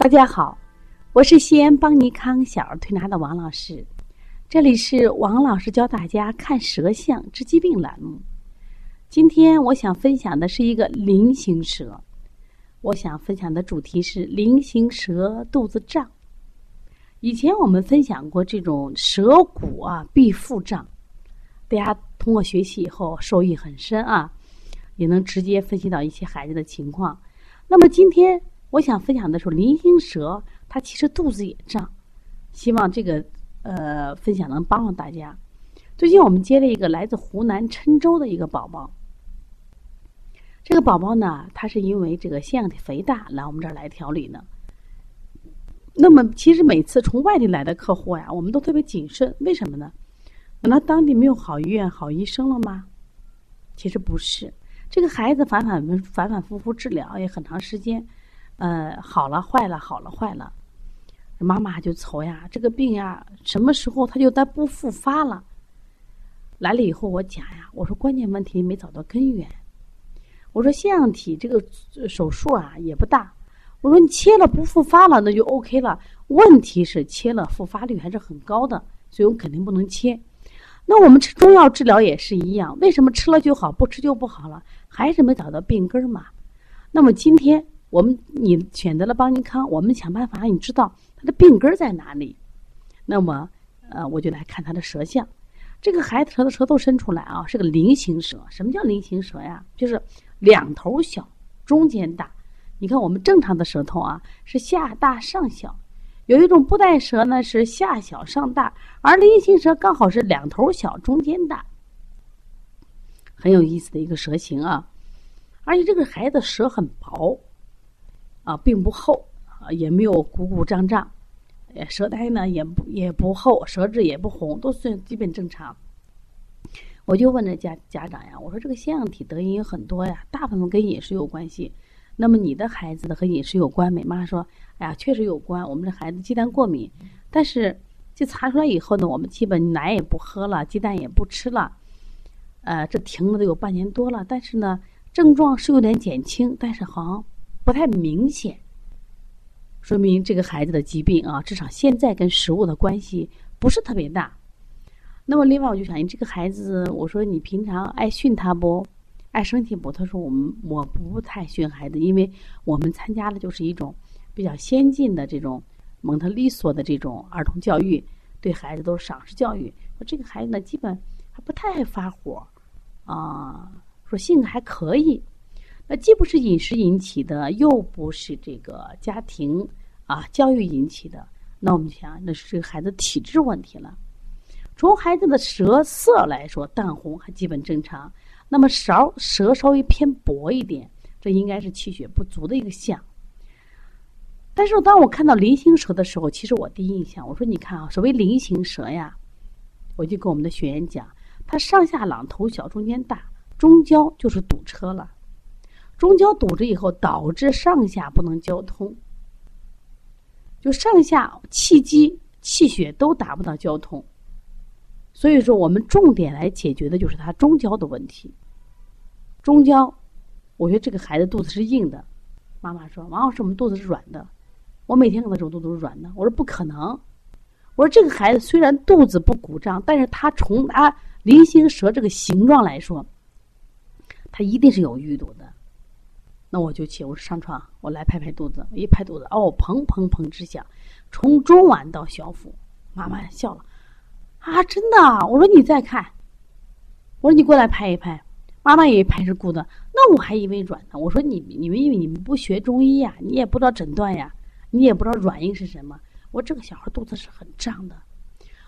大家好，我是西安邦尼康小儿推拿的王老师，这里是王老师教大家看舌象治疾病栏目。今天我想分享的是一个菱形舌，我想分享的主题是菱形舌肚子胀。以前我们分享过这种舌骨啊必腹胀，大家通过学习以后受益很深啊，也能直接分析到一些孩子的情况。那么今天。我想分享的是菱形蛇，它其实肚子也胀，希望这个呃分享能帮助大家。最近我们接了一个来自湖南郴州的一个宝宝，这个宝宝呢，他是因为这个腺样体肥大来我们这儿来调理呢。那么其实每次从外地来的客户呀，我们都特别谨慎，为什么呢？难道当地没有好医院、好医生了吗？其实不是，这个孩子反反复反反复复治疗也很长时间。呃，好了，坏了，好了，坏了，妈妈就愁呀，这个病呀，什么时候它就再不复发了？来了以后，我讲呀，我说关键问题没找到根源。我说腺样体这个手术啊也不大，我说你切了不复发了，那就 OK 了。问题是切了复发率还是很高的，所以我肯定不能切。那我们吃中药治疗也是一样，为什么吃了就好，不吃就不好了？还是没找到病根嘛？那么今天。我们你选择了邦尼康，我们想办法让你知道他的病根在哪里。那么，呃，我就来看他的舌象。这个孩子舌的舌头伸出来啊，是个菱形舌。什么叫菱形舌呀？就是两头小，中间大。你看我们正常的舌头啊，是下大上小。有一种布袋舌呢，是下小上大，而菱形舌刚好是两头小，中间大。很有意思的一个舌形啊，而且这个孩子舌很薄。啊，并不厚，啊，也没有鼓鼓胀胀，呃舌苔呢也不也不厚，舌质也不红，都算基本正常。我就问这家家长呀，我说这个腺样体得因很多呀，大部分跟饮食有关系。那么你的孩子的和饮食有关没？妈妈说，哎呀，确实有关。我们这孩子鸡蛋过敏，但是就查出来以后呢，我们基本奶也不喝了，鸡蛋也不吃了，呃，这停了都有半年多了。但是呢，症状是有点减轻，但是好像。不太明显，说明这个孩子的疾病啊，至少现在跟食物的关系不是特别大。那么，另外我就想，你这个孩子，我说你平常爱训他不？爱生气不？他说我们我不太训孩子，因为我们参加的就是一种比较先进的这种蒙特利索的这种儿童教育，对孩子都是赏识教育。说这个孩子呢，基本还不太爱发火，啊，说性格还可以。那既不是饮食引起的，又不是这个家庭啊教育引起的，那我们想，那是这个孩子体质问题了。从孩子的舌色来说，淡红还基本正常。那么勺舌稍微偏薄一点，这应该是气血不足的一个象。但是当我看到菱形舌的时候，其实我第一印象，我说你看啊，所谓菱形舌呀，我就跟我们的学员讲，它上下朗头小，中间大，中焦就是堵车了。中焦堵着以后，导致上下不能交通，就上下气机、气血都达不到交通。所以说，我们重点来解决的就是他中焦的问题。中焦，我觉得这个孩子肚子是硬的。妈妈说：“王老师，我们肚子是软的。”我每天给他揉肚子是软的。我说：“不可能。”我说：“这个孩子虽然肚子不鼓胀，但是他从他菱形舌这个形状来说，他一定是有淤堵的。”那我就起，我说上床，我来拍拍肚子，一拍肚子，哦，砰砰砰直响，从中脘到小腹。妈妈笑了，啊，真的？我说你再看，我说你过来拍一拍，妈妈也拍是鼓的，那我还以为软呢。我说你你们因为你们不学中医呀，你也不知道诊断呀，你也不知道软硬是什么。我这个小孩肚子是很胀的，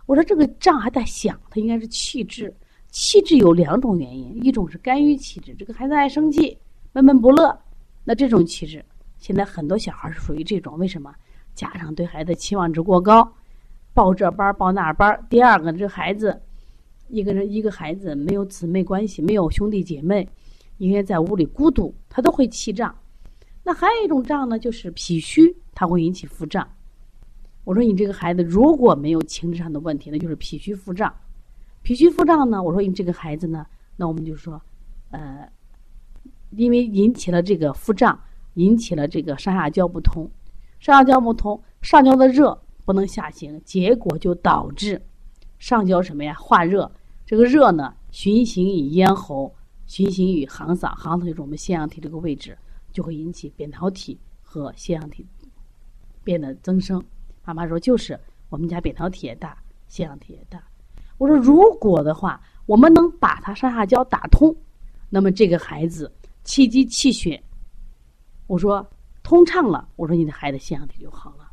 我说这个胀还在响，他应该是气滞，气滞有两种原因，一种是肝郁气滞，这个孩子爱生气，闷闷不乐。那这种气质，现在很多小孩是属于这种。为什么？家长对孩子期望值过高，报这班报那班第二个，这孩子，一个人一个孩子没有姊妹关系，没有兄弟姐妹，应该在屋里孤独，他都会气胀。那还有一种胀呢，就是脾虚，它会引起腹胀。我说你这个孩子如果没有情志上的问题，那就是脾虚腹胀。脾虚腹胀呢，我说你这个孩子呢，那我们就说，呃。因为引起了这个腹胀，引起了这个上下焦不通，上下焦不通，上焦的热不能下行，结果就导致上焦什么呀？化热，这个热呢循行于咽喉，循行于行嗓，行嗓就是我们腺样体这个位置，就会引起扁桃体和腺样体变得增生。妈妈说就是我们家扁桃体也大，腺样体也大。我说如果的话，我们能把它上下焦打通，那么这个孩子气机气血，我说。通畅了，我说你的孩子腺样体就好了。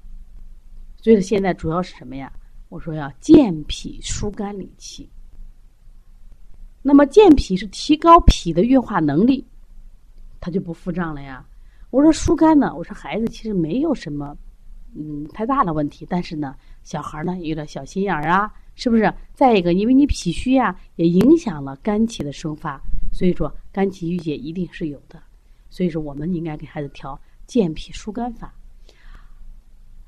所以说现在主要是什么呀？我说要健脾疏肝理气。那么健脾是提高脾的运化能力，它就不腹胀了呀。我说疏肝呢，我说孩子其实没有什么嗯太大的问题，但是呢，小孩呢有点小心眼儿啊，是不是？再一个，因为你脾虚呀，也影响了肝气的生发，所以说肝气郁结一定是有的。所以说，我们应该给孩子调。健脾疏肝法，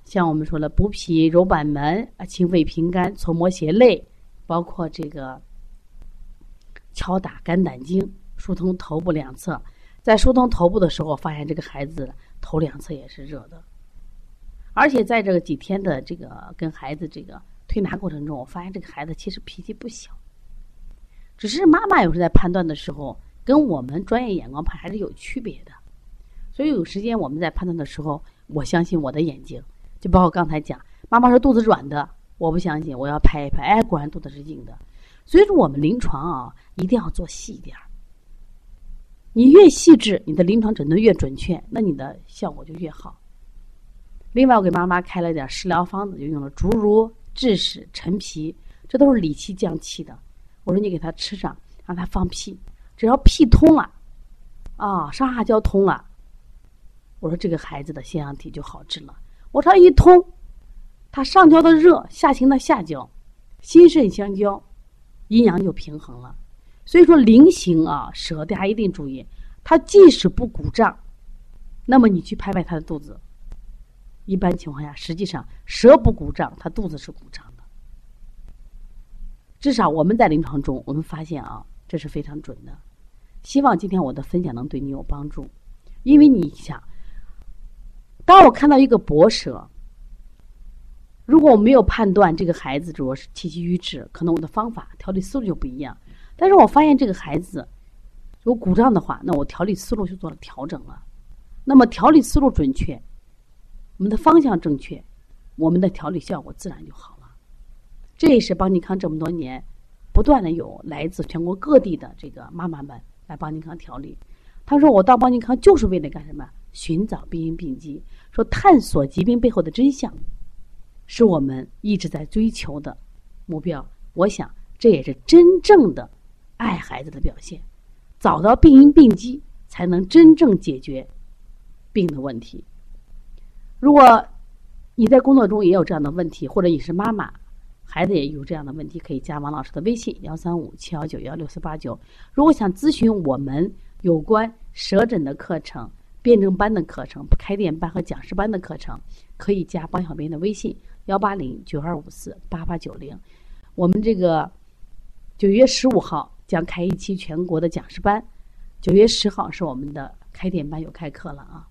像我们说的补脾揉板门啊，清肺平肝，搓摩胁肋，包括这个敲打肝胆经，疏通头部两侧。在疏通头部的时候，发现这个孩子头两侧也是热的，而且在这个几天的这个跟孩子这个推拿过程中，我发现这个孩子其实脾气不小，只是妈妈有时在判断的时候，跟我们专业眼光判还是有区别的。所以有时间我们在判断的时候，我相信我的眼睛，就包括刚才讲，妈妈说肚子软的，我不相信，我要拍一拍，哎，果然肚子是硬的。所以说我们临床啊，一定要做细一点儿。你越细致，你的临床诊断越准确，那你的效果就越好。另外，我给妈妈开了点食疗方子，就用了竹茹、枳实、陈皮，这都是理气降气的。我说你给他吃上，让他放屁，只要屁通了，啊，上下焦通了。我说这个孩子的腺样体就好治了。我说一通，他上焦的热下行到下焦，心肾相交，阴阳就平衡了。所以说菱形啊，舌大家一定注意，他即使不鼓胀，那么你去拍拍他的肚子，一般情况下，实际上舌不鼓胀，他肚子是鼓胀。至少我们在临床中，我们发现啊，这是非常准的。希望今天我的分享能对你有帮助，因为你想。当我看到一个薄舌，如果我没有判断这个孩子主要是气机瘀滞，可能我的方法调理思路就不一样。但是我发现这个孩子有鼓胀的话，那我调理思路就做了调整了。那么调理思路准确，我们的方向正确，我们的调理效果自然就好。这也是邦尼康这么多年不断的有来自全国各地的这个妈妈们来邦尼康调理。他说：“我到邦尼康就是为了干什么？”寻找病因病机，说探索疾病背后的真相，是我们一直在追求的目标。我想，这也是真正的爱孩子的表现。找到病因病机，才能真正解决病的问题。如果你在工作中也有这样的问题，或者你是妈妈，孩子也有这样的问题，可以加王老师的微信：幺三五七幺九幺六四八九。如果想咨询我们有关舌诊的课程，辩证班的课程、开店班和讲师班的课程，可以加帮小编的微信：幺八零九二五四八八九零。我们这个九月十五号将开一期全国的讲师班，九月十号是我们的开店班又开课了啊。